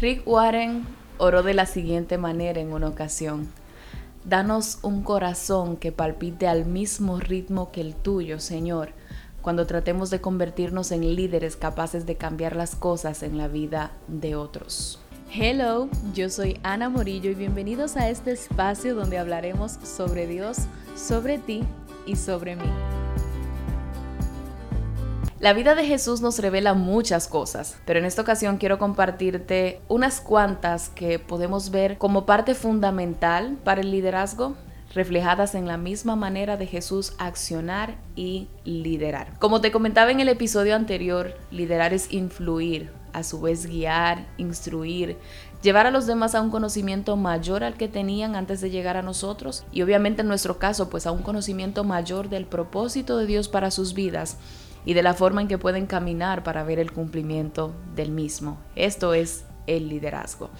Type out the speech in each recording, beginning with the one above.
Rick Warren oró de la siguiente manera en una ocasión. Danos un corazón que palpite al mismo ritmo que el tuyo, Señor, cuando tratemos de convertirnos en líderes capaces de cambiar las cosas en la vida de otros. Hello, yo soy Ana Morillo y bienvenidos a este espacio donde hablaremos sobre Dios, sobre ti y sobre mí. La vida de Jesús nos revela muchas cosas, pero en esta ocasión quiero compartirte unas cuantas que podemos ver como parte fundamental para el liderazgo reflejadas en la misma manera de Jesús accionar y liderar. Como te comentaba en el episodio anterior, liderar es influir, a su vez guiar, instruir, llevar a los demás a un conocimiento mayor al que tenían antes de llegar a nosotros y obviamente en nuestro caso pues a un conocimiento mayor del propósito de Dios para sus vidas y de la forma en que pueden caminar para ver el cumplimiento del mismo. Esto es el liderazgo.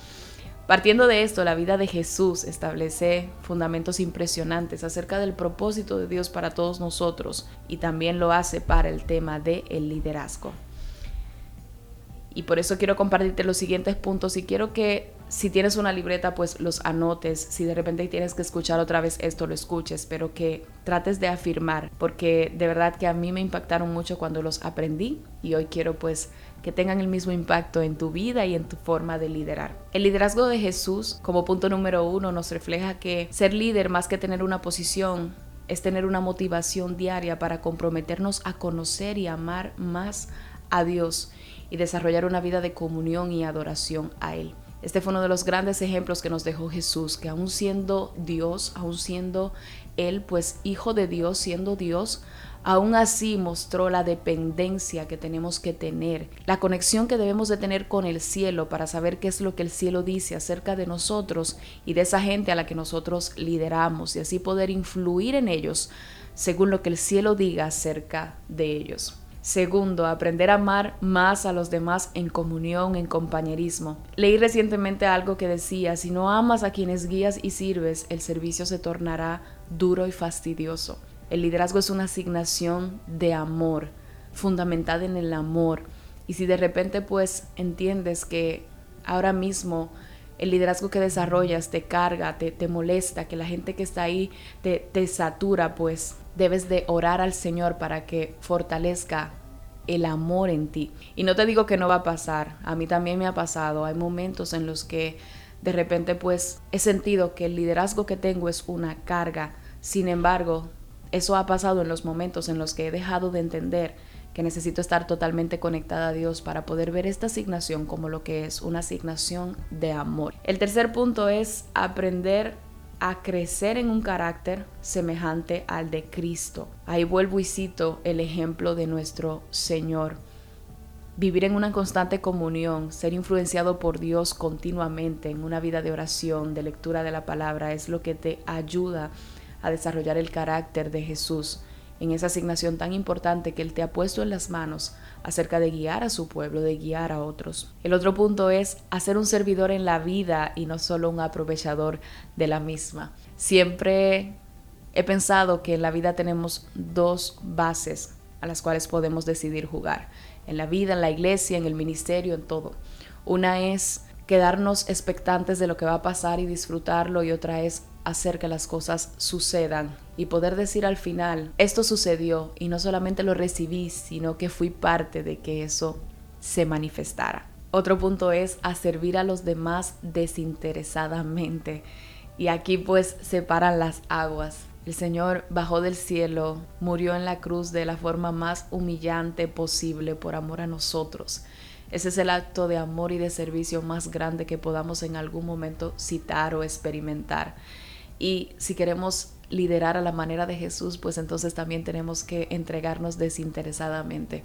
Partiendo de esto, la vida de Jesús establece fundamentos impresionantes acerca del propósito de Dios para todos nosotros y también lo hace para el tema del el liderazgo. Y por eso quiero compartirte los siguientes puntos y quiero que si tienes una libreta, pues los anotes. Si de repente tienes que escuchar otra vez esto, lo escuches, pero que trates de afirmar, porque de verdad que a mí me impactaron mucho cuando los aprendí y hoy quiero pues que tengan el mismo impacto en tu vida y en tu forma de liderar. El liderazgo de Jesús, como punto número uno, nos refleja que ser líder más que tener una posición, es tener una motivación diaria para comprometernos a conocer y amar más a Dios y desarrollar una vida de comunión y adoración a Él. Este fue uno de los grandes ejemplos que nos dejó Jesús, que aún siendo Dios, aún siendo Él, pues hijo de Dios, siendo Dios, aún así mostró la dependencia que tenemos que tener, la conexión que debemos de tener con el cielo para saber qué es lo que el cielo dice acerca de nosotros y de esa gente a la que nosotros lideramos y así poder influir en ellos según lo que el cielo diga acerca de ellos. Segundo, aprender a amar más a los demás en comunión, en compañerismo. Leí recientemente algo que decía, si no amas a quienes guías y sirves, el servicio se tornará duro y fastidioso. El liderazgo es una asignación de amor, fundamentada en el amor. Y si de repente pues entiendes que ahora mismo el liderazgo que desarrollas te carga, te, te molesta, que la gente que está ahí te, te satura, pues debes de orar al Señor para que fortalezca el amor en ti. Y no te digo que no va a pasar, a mí también me ha pasado, hay momentos en los que de repente pues he sentido que el liderazgo que tengo es una carga, sin embargo, eso ha pasado en los momentos en los que he dejado de entender que necesito estar totalmente conectada a Dios para poder ver esta asignación como lo que es una asignación de amor. El tercer punto es aprender a crecer en un carácter semejante al de Cristo. Ahí vuelvo y cito el ejemplo de nuestro Señor. Vivir en una constante comunión, ser influenciado por Dios continuamente en una vida de oración, de lectura de la palabra, es lo que te ayuda a desarrollar el carácter de Jesús en esa asignación tan importante que Él te ha puesto en las manos acerca de guiar a su pueblo, de guiar a otros. El otro punto es hacer un servidor en la vida y no solo un aprovechador de la misma. Siempre he pensado que en la vida tenemos dos bases a las cuales podemos decidir jugar. En la vida, en la iglesia, en el ministerio, en todo. Una es quedarnos expectantes de lo que va a pasar y disfrutarlo y otra es hacer que las cosas sucedan y poder decir al final, esto sucedió y no solamente lo recibí, sino que fui parte de que eso se manifestara. Otro punto es a servir a los demás desinteresadamente. Y aquí pues separan las aguas. El Señor bajó del cielo, murió en la cruz de la forma más humillante posible por amor a nosotros. Ese es el acto de amor y de servicio más grande que podamos en algún momento citar o experimentar. Y si queremos liderar a la manera de Jesús, pues entonces también tenemos que entregarnos desinteresadamente.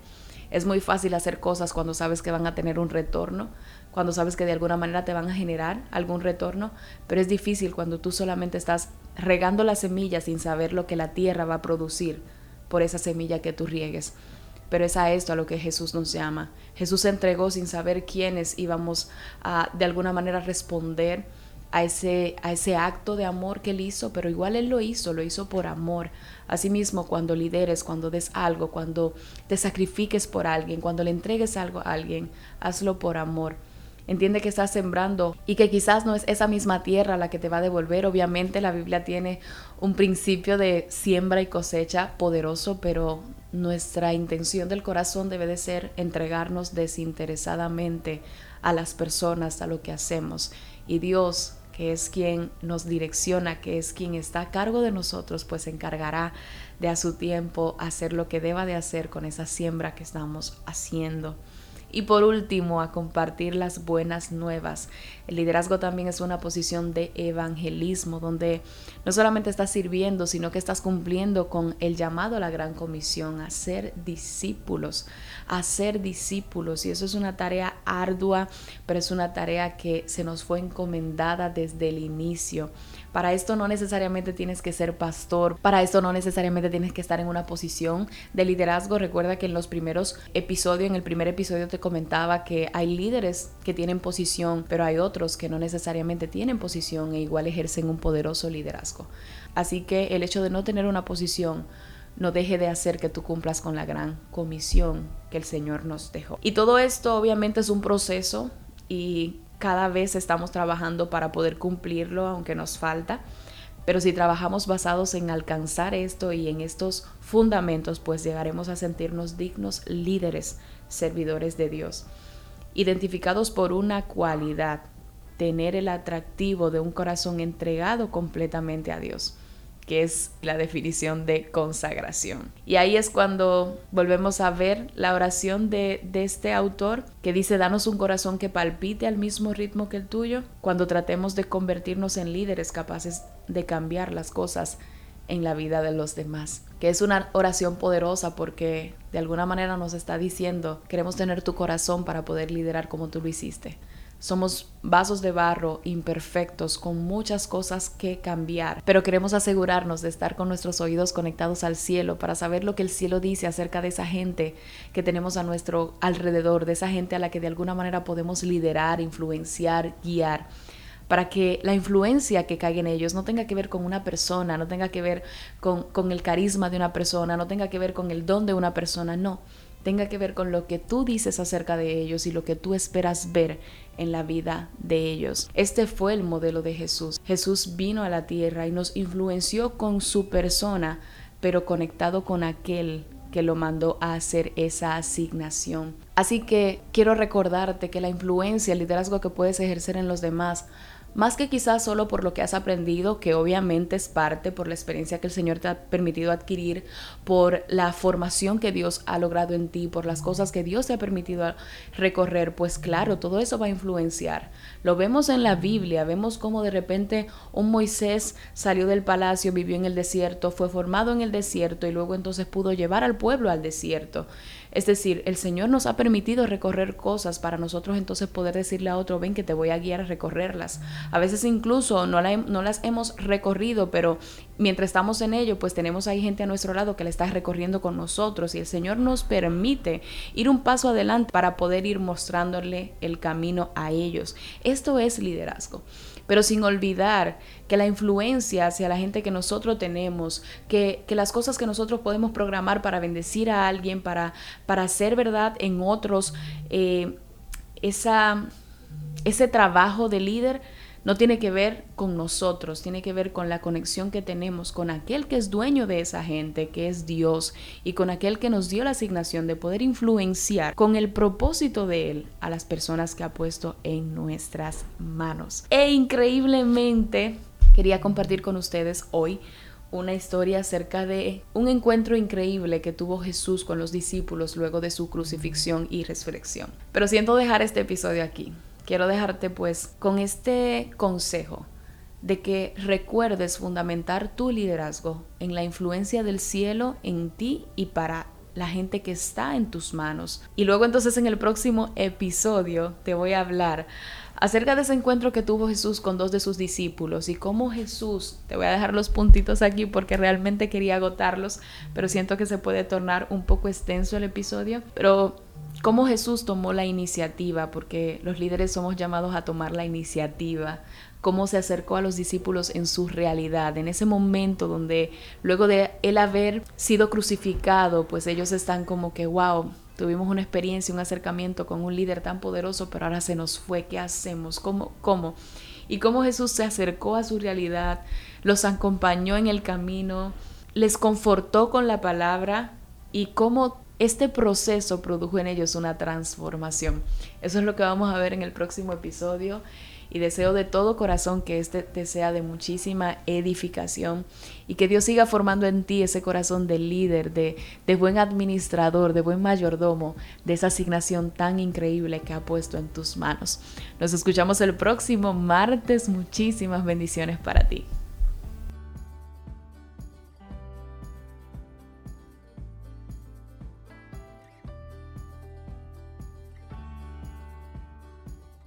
Es muy fácil hacer cosas cuando sabes que van a tener un retorno, cuando sabes que de alguna manera te van a generar algún retorno, pero es difícil cuando tú solamente estás regando la semilla sin saber lo que la tierra va a producir por esa semilla que tú riegues. Pero es a esto a lo que Jesús nos llama. Jesús entregó sin saber quiénes íbamos a de alguna manera responder a ese, a ese acto de amor que él hizo, pero igual él lo hizo, lo hizo por amor. Asimismo, cuando lideres, cuando des algo, cuando te sacrifiques por alguien, cuando le entregues algo a alguien, hazlo por amor. Entiende que estás sembrando y que quizás no es esa misma tierra la que te va a devolver. Obviamente la Biblia tiene un principio de siembra y cosecha poderoso, pero nuestra intención del corazón debe de ser entregarnos desinteresadamente a las personas, a lo que hacemos. Y Dios, que es quien nos direcciona, que es quien está a cargo de nosotros, pues se encargará de a su tiempo hacer lo que deba de hacer con esa siembra que estamos haciendo. Y por último, a compartir las buenas nuevas. El liderazgo también es una posición de evangelismo, donde no solamente estás sirviendo, sino que estás cumpliendo con el llamado a la gran comisión, a ser discípulos, a ser discípulos. Y eso es una tarea ardua, pero es una tarea que se nos fue encomendada desde el inicio. Para esto no necesariamente tienes que ser pastor, para esto no necesariamente tienes que estar en una posición de liderazgo. Recuerda que en los primeros episodios, en el primer episodio te comentaba que hay líderes que tienen posición, pero hay otros que no necesariamente tienen posición e igual ejercen un poderoso liderazgo. Así que el hecho de no tener una posición no deje de hacer que tú cumplas con la gran comisión que el Señor nos dejó. Y todo esto obviamente es un proceso y cada vez estamos trabajando para poder cumplirlo, aunque nos falta. Pero si trabajamos basados en alcanzar esto y en estos fundamentos, pues llegaremos a sentirnos dignos líderes, servidores de Dios, identificados por una cualidad, tener el atractivo de un corazón entregado completamente a Dios que es la definición de consagración. Y ahí es cuando volvemos a ver la oración de, de, este autor que dice, danos un corazón que palpite al mismo ritmo que el tuyo, cuando tratemos de convertirnos en líderes capaces de cambiar las cosas en la vida de los demás. Que es una oración poderosa porque de alguna manera nos está diciendo, queremos tener tu corazón para poder liderar como tú lo hiciste. Somos vasos de barro imperfectos con muchas cosas que cambiar, pero queremos asegurarnos de estar con nuestros oídos conectados al cielo para saber lo que el cielo dice acerca de esa gente que tenemos a nuestro alrededor, de esa gente a la que de alguna manera podemos liderar, influenciar, guiar para que la influencia que caiga en ellos no tenga que ver con una persona, no tenga que ver con, con, el carisma de una persona, no tenga que ver con el don de una persona, no, tenga que ver con lo que tú dices acerca de ellos y lo que tú esperas ver en la vida de ellos. Este fue el modelo de Jesús. Jesús vino a la tierra y nos influenció con su persona, pero conectado con aquel que lo mandó a hacer esa asignación. Así que quiero recordarte que la influencia, el liderazgo que puedes ejercer en los demás más que quizás solo por lo que has aprendido, que obviamente es parte por la experiencia que el Señor te ha permitido adquirir, por la formación que Dios ha logrado en ti, por las cosas que Dios te ha permitido recorrer, pues claro, todo eso va a influenciar. Lo vemos en la Biblia, vemos cómo de repente un Moisés salió del palacio, vivió en el desierto, fue formado en el desierto y luego entonces pudo llevar al pueblo al desierto. Es decir, el Señor nos ha permitido recorrer cosas para nosotros entonces poder decirle a otro, ven que te voy a guiar a recorrerlas. A veces incluso no, las hemos recorrido, pero mientras estamos en ello, pues tenemos ahí gente a nuestro lado que la está recorriendo con nosotros y el Señor nos permite ir un paso adelante para poder ir mostrándole el camino a ellos. Esto es liderazgo pero sin olvidar que la influencia hacia la gente que nosotros tenemos, que, las cosas que nosotros podemos programar para bendecir a alguien, para, para hacer verdad en otros, eh, esa, ese trabajo de líder no tiene que ver con nosotros, tiene que ver con la conexión que tenemos con aquel que es dueño de esa gente, que es Dios, y con aquel que nos dio la asignación de poder influenciar con el propósito de Él a las personas que ha puesto en nuestras manos. E increíblemente quería compartir con ustedes hoy una historia acerca de un encuentro increíble que tuvo Jesús con los discípulos luego de su crucifixión y resurrección. Pero siento dejar este episodio aquí quiero dejarte pues con este consejo de que recuerdes fundamentar tu liderazgo en la influencia del cielo en ti y para la gente que está en tus manos. Y luego entonces en el próximo episodio te voy a hablar acerca de ese encuentro que tuvo Jesús con dos de sus discípulos y cómo Jesús, te voy a dejar los puntitos aquí porque realmente quería agotarlos, pero siento que se puede tornar un poco extenso el episodio, pero cómo Jesús tomó la iniciativa, porque los líderes somos llamados a tomar la iniciativa, cómo se acercó a los discípulos en su realidad, en ese momento donde luego de él haber sido crucificado, pues ellos están como que, wow, tuvimos una experiencia, un acercamiento con un líder tan poderoso, pero ahora se nos fue. ¿Qué hacemos? ¿Cómo? ¿Cómo? Y cómo Jesús se acercó a su realidad, los acompañó en el camino, les confortó con la palabra y cómo este proceso produjo en ellos una transformación. Eso es lo que vamos a ver en el próximo episodio y deseo de todo corazón que este te sea de muchísima edificación y que Dios siga formando en ti ese corazón de líder, de, de buen administrador, de buen mayordomo, de esa asignación tan increíble que ha puesto en tus manos. Nos escuchamos el próximo martes. Muchísimas bendiciones para ti.